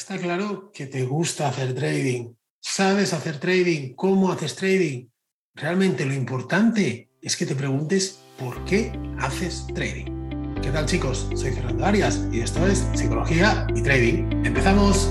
Está claro que te gusta hacer trading. ¿Sabes hacer trading? ¿Cómo haces trading? Realmente lo importante es que te preguntes por qué haces trading. ¿Qué tal chicos? Soy Fernando Arias y esto es Psicología y Trading. ¡Empezamos!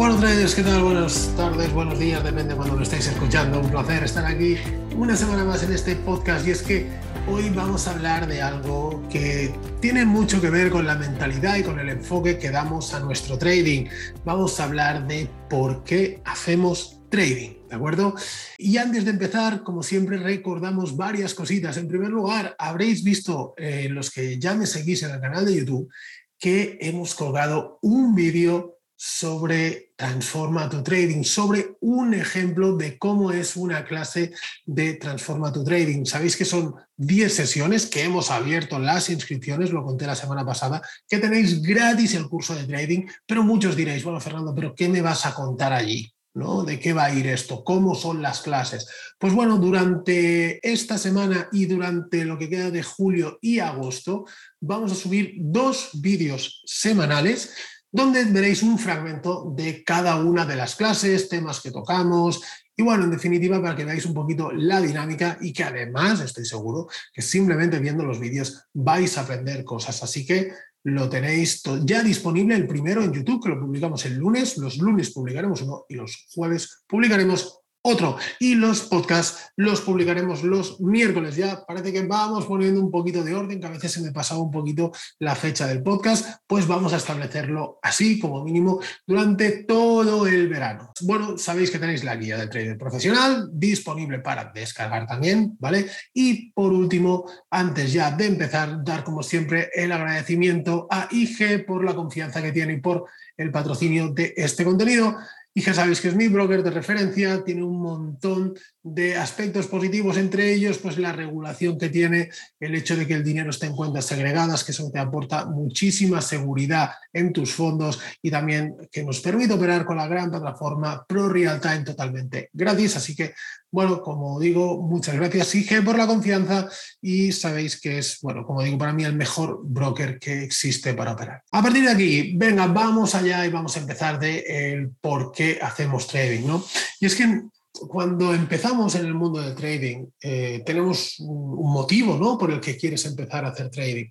Bueno, traders, ¿qué tal? Buenas tardes, buenos días, depende de cuando lo estáis escuchando. Un placer estar aquí una semana más en este podcast y es que hoy vamos a hablar de algo que tiene mucho que ver con la mentalidad y con el enfoque que damos a nuestro trading. Vamos a hablar de por qué hacemos trading, ¿de acuerdo? Y antes de empezar, como siempre, recordamos varias cositas. En primer lugar, habréis visto eh, los que ya me seguís en el canal de YouTube que hemos colgado un vídeo sobre Transforma tu Trading, sobre un ejemplo de cómo es una clase de Transforma tu Trading. Sabéis que son 10 sesiones que hemos abierto las inscripciones, lo conté la semana pasada, que tenéis gratis el curso de trading, pero muchos diréis, bueno, Fernando, pero ¿qué me vas a contar allí? ¿No? ¿De qué va a ir esto? ¿Cómo son las clases? Pues bueno, durante esta semana y durante lo que queda de julio y agosto, vamos a subir dos vídeos semanales donde veréis un fragmento de cada una de las clases, temas que tocamos y bueno, en definitiva, para que veáis un poquito la dinámica y que además estoy seguro que simplemente viendo los vídeos vais a aprender cosas. Así que lo tenéis ya disponible el primero en YouTube, que lo publicamos el lunes. Los lunes publicaremos uno y los jueves publicaremos otro. Y los podcasts los publicaremos los miércoles. Ya parece que vamos poniendo un poquito de orden, que a veces se me pasaba un poquito la fecha del podcast, pues vamos a establecerlo así como mínimo durante todo el verano. Bueno, sabéis que tenéis la guía del trader profesional disponible para descargar también, ¿vale? Y por último, antes ya de empezar, dar como siempre el agradecimiento a IG por la confianza que tiene y por el patrocinio de este contenido. Y ya sabéis que es mi broker de referencia, tiene un montón de aspectos positivos, entre ellos pues la regulación que tiene, el hecho de que el dinero esté en cuentas segregadas, que eso te aporta muchísima seguridad en tus fondos y también que nos permite operar con la gran plataforma Pro Real Time totalmente gratis. Así que, bueno, como digo, muchas gracias IG por la confianza y sabéis que es, bueno, como digo, para mí el mejor broker que existe para operar. A partir de aquí, venga, vamos allá y vamos a empezar de el por qué hacemos trading, ¿no? Y es que cuando empezamos en el mundo del trading, eh, tenemos un, motivo ¿no? por el que quieres empezar a hacer trading.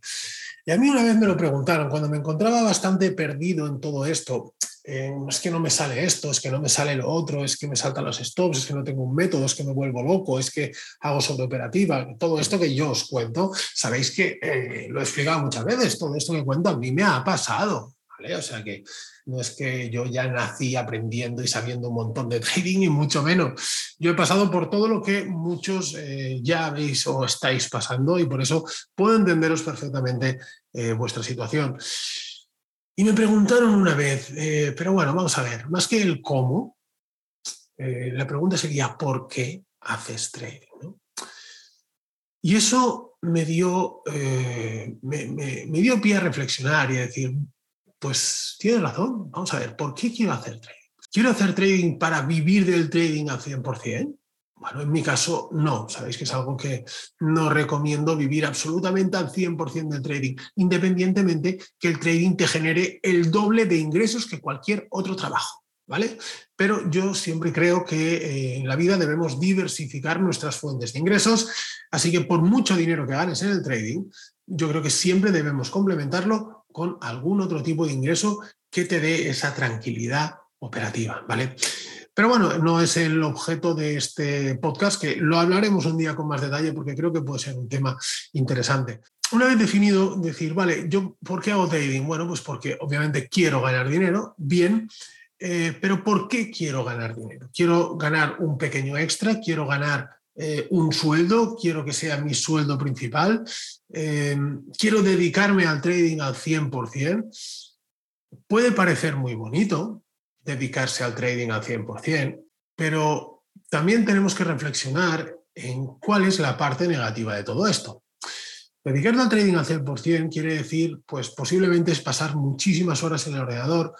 Y a mí una vez me lo preguntaron, cuando me encontraba bastante perdido en todo esto, es que no me sale esto, es que no me sale lo otro, es que me saltan los stops, es que no tengo un método, es que me vuelvo loco, es que hago sobreoperativa, todo esto que yo os cuento, sabéis que eh, lo he explicado muchas veces, todo esto que cuento a mí me ha pasado, ¿vale? O sea que no es que yo ya nací aprendiendo y sabiendo un montón de trading y mucho menos. Yo he pasado por todo lo que muchos eh, ya habéis o estáis pasando y por eso puedo entenderos perfectamente eh, vuestra situación. Y me preguntaron una vez, eh, pero bueno, vamos a ver, más que el cómo, la pregunta sería ¿por qué haces trading? Y eso me dio, me, me dio pie a reflexionar y a decir, pues tiene razón. Vamos a ver, ¿por qué quiero hacer trading? ¿Quiero hacer trading para vivir del trading al 100%? Bueno, en mi caso no, sabéis que es algo que no recomiendo vivir absolutamente al 100% del trading, independientemente que el trading te genere el doble de ingresos que cualquier otro trabajo, ¿vale? Pero yo siempre creo que eh, en la vida debemos diversificar nuestras fuentes de ingresos, así que por mucho dinero que ganes en el trading, yo creo que siempre debemos complementarlo con algún otro tipo de ingreso que te dé esa tranquilidad operativa, ¿vale? Pero bueno, no es el objeto de este podcast, que lo hablaremos un día con más detalle porque creo que puede ser un tema interesante. Una vez definido, decir, vale, yo, ¿por qué hago trading? Bueno, pues porque obviamente quiero ganar dinero, bien, eh, pero ¿por qué quiero ganar dinero? Quiero ganar un pequeño extra, quiero ganar eh, un sueldo, quiero que sea mi sueldo principal, eh, quiero dedicarme al trading al 100%. Puede parecer muy bonito dedicarse al trading al 100%, pero también tenemos que reflexionar en cuál es la parte negativa de todo esto. Dedicarse al trading al 100% quiere decir, pues posiblemente es pasar muchísimas horas en el ordenador,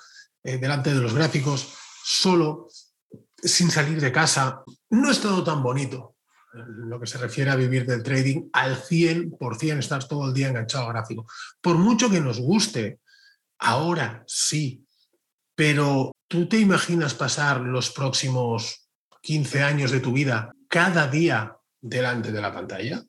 eh, delante de los gráficos, solo, sin salir de casa. No es todo tan bonito. lo que se refiere a vivir del trading al 100%, estar todo el día enganchado al gráfico. Por mucho que nos guste, ahora sí, pero ¿tú te imaginas pasar los próximos 15 años de tu vida cada día delante de la pantalla?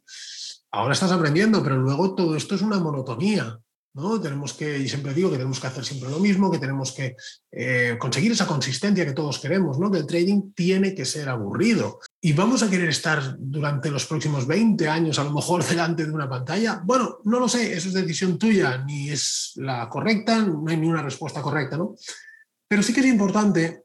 Ahora estás aprendiendo, pero luego todo esto es una monotonía. ¿no? Tenemos que, y siempre digo que tenemos que hacer siempre lo mismo, que tenemos que eh, conseguir esa consistencia que todos queremos, ¿no? Que el trading tiene que ser aburrido. Y vamos a querer estar durante los próximos 20 años a lo mejor delante de una pantalla. Bueno, no lo sé, eso es decisión tuya, ni es la correcta, no hay ni una respuesta correcta, ¿no? Pero sí que es importante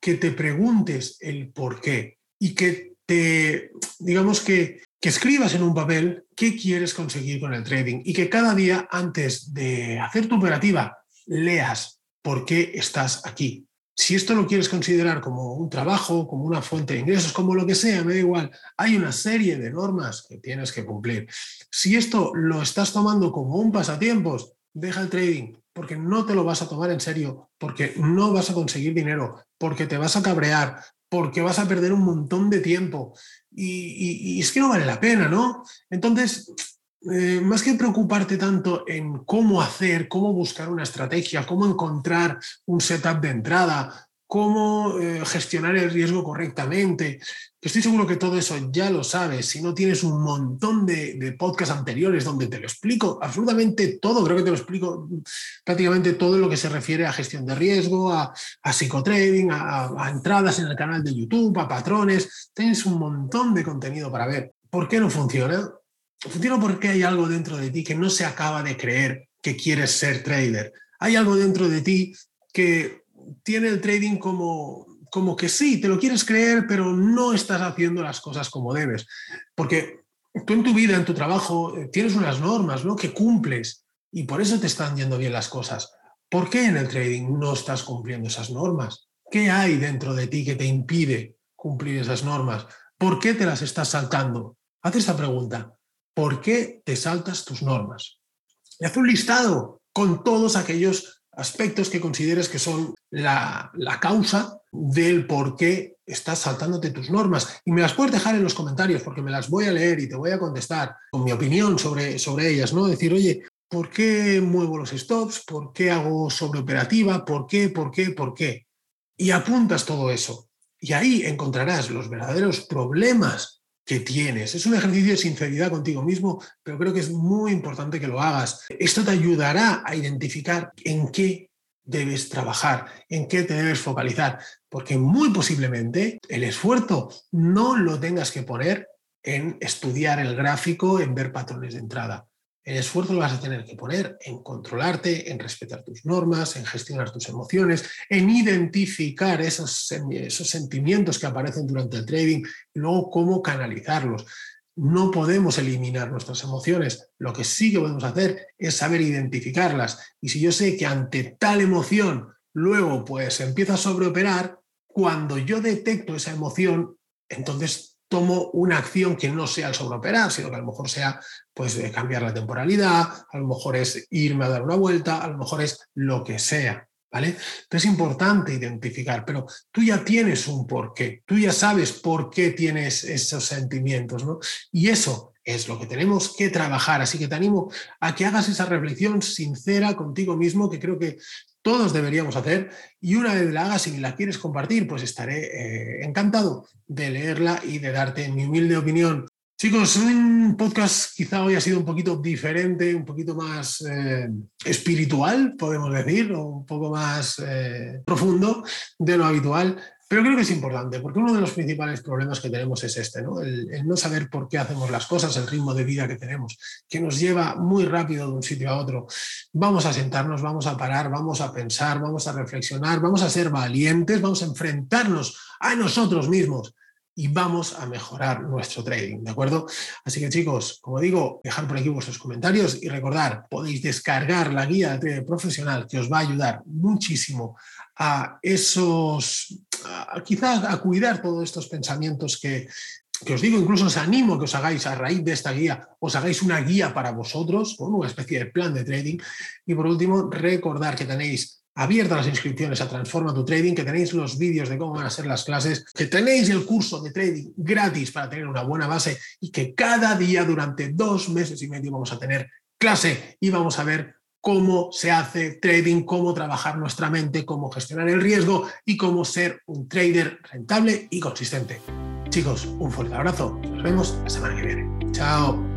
que te preguntes el por qué y que te, digamos que que escribas en un papel qué quieres conseguir con el trading y que cada día antes de hacer tu operativa leas por qué estás aquí. Si esto lo quieres considerar como un trabajo, como una fuente de ingresos, como lo que sea, me da igual, hay una serie de normas que tienes que cumplir. Si esto lo estás tomando como un pasatiempos, deja el trading, porque no te lo vas a tomar en serio, porque no vas a conseguir dinero, porque te vas a cabrear, porque vas a perder un montón de tiempo y, es que no vale la pena, ¿no? Entonces, eh, más que preocuparte tanto en cómo hacer, cómo buscar una estrategia, cómo encontrar un setup de entrada, cómo eh, gestionar el riesgo correctamente. Estoy seguro que todo eso ya lo sabes. Si no tienes un montón de, podcasts anteriores donde te lo explico absolutamente todo, creo que te lo explico prácticamente todo lo que se refiere a gestión de riesgo, a, psicotrading, a, a, entradas en el canal de YouTube, a patrones. Tienes un montón de contenido para ver. ¿Por qué no funciona? Funciona porque hay algo dentro de ti que no se acaba de creer que quieres ser trader. Hay algo dentro de ti que tiene el trading como, como que sí, te lo quieres creer, pero no estás haciendo las cosas como debes. Porque tú en tu vida, en tu trabajo, eh, tienes unas normas ¿no? que cumples y por eso te están yendo bien las cosas. ¿Por qué en el trading no estás cumpliendo esas normas? ¿Qué hay dentro de ti que te impide cumplir esas normas? ¿Por qué te las estás saltando? Haz esta pregunta. ¿Por qué te saltas tus normas? Y haz un listado con todos aquellos aspectos que consideres que son la, causa del por qué estás saltándote tus normas. Y me las puedes dejar en los comentarios porque me las voy a leer y te voy a contestar con mi opinión sobre, sobre ellas, ¿no? Decir, oye, ¿por qué muevo los stops? ¿Por qué hago sobreoperativa? ¿Por qué? ¿Por qué? ¿Por qué? Y apuntas todo eso. Y ahí encontrarás los verdaderos problemas que tienes. Es un ejercicio de sinceridad contigo mismo, pero creo que es muy importante que lo hagas. Esto te ayudará a identificar en qué debes trabajar, en qué te debes focalizar, porque muy posiblemente el esfuerzo no lo tengas que poner en estudiar el gráfico, en ver patrones de entrada. El esfuerzo lo vas a tener que poner en controlarte, en respetar tus normas, en gestionar tus emociones, en identificar esos, esos sentimientos que aparecen durante el trading y luego cómo canalizarlos. No podemos eliminar nuestras emociones. Lo que sí que podemos hacer es saber identificarlas. Y si yo sé que ante tal emoción luego pues empiezo a sobreoperar, cuando yo detecto esa emoción, entonces tomo una acción que no sea el sobreoperar, sino que a lo mejor sea pues cambiar la temporalidad, a lo mejor es irme a dar una vuelta, a lo mejor es lo que sea. ¿Vale? es importante identificar, pero tú ya tienes un porqué, tú ya sabes por qué tienes esos sentimientos, ¿no? Y eso es lo que tenemos que trabajar. Así que te animo a que hagas esa reflexión sincera contigo mismo, que creo que todos deberíamos hacer y una vez la hagas y la quieres compartir, pues estaré eh, encantado de leerla y de darte mi humilde opinión. Chicos, un podcast quizá hoy ha sido un poquito diferente, un poquito más eh, espiritual, podemos decir, o un poco más eh, profundo de lo habitual, pero creo que es importante, porque uno de los principales problemas que tenemos es este, ¿no? El, no saber por qué hacemos las cosas, el ritmo de vida que tenemos, que nos lleva muy rápido de un sitio a otro. Vamos a sentarnos, vamos a parar, vamos a pensar, vamos a reflexionar, vamos a ser valientes, vamos a enfrentarnos a nosotros mismos y vamos a mejorar nuestro trading, ¿de acuerdo? Así que chicos, como digo, dejar por aquí vuestros comentarios y recordar, podéis descargar la guía de trading profesional que os va a ayudar muchísimo a esos, quizás a cuidar todos estos pensamientos que, que os digo, incluso os animo a que os hagáis a raíz de esta guía, os hagáis una guía para vosotros, con una especie de plan de trading. Y por último, recordar que tenéis abiertas las inscripciones a Transforma tu Trading, que tenéis los vídeos de cómo van a ser las clases, que tenéis el curso de trading gratis para tener una buena base y que cada día durante dos meses y medio vamos a tener clase y vamos a ver cómo se hace trading, cómo trabajar nuestra mente, cómo gestionar el riesgo y cómo ser un trader rentable y consistente. Chicos, un fuerte abrazo. Nos vemos la semana que viene. Chao.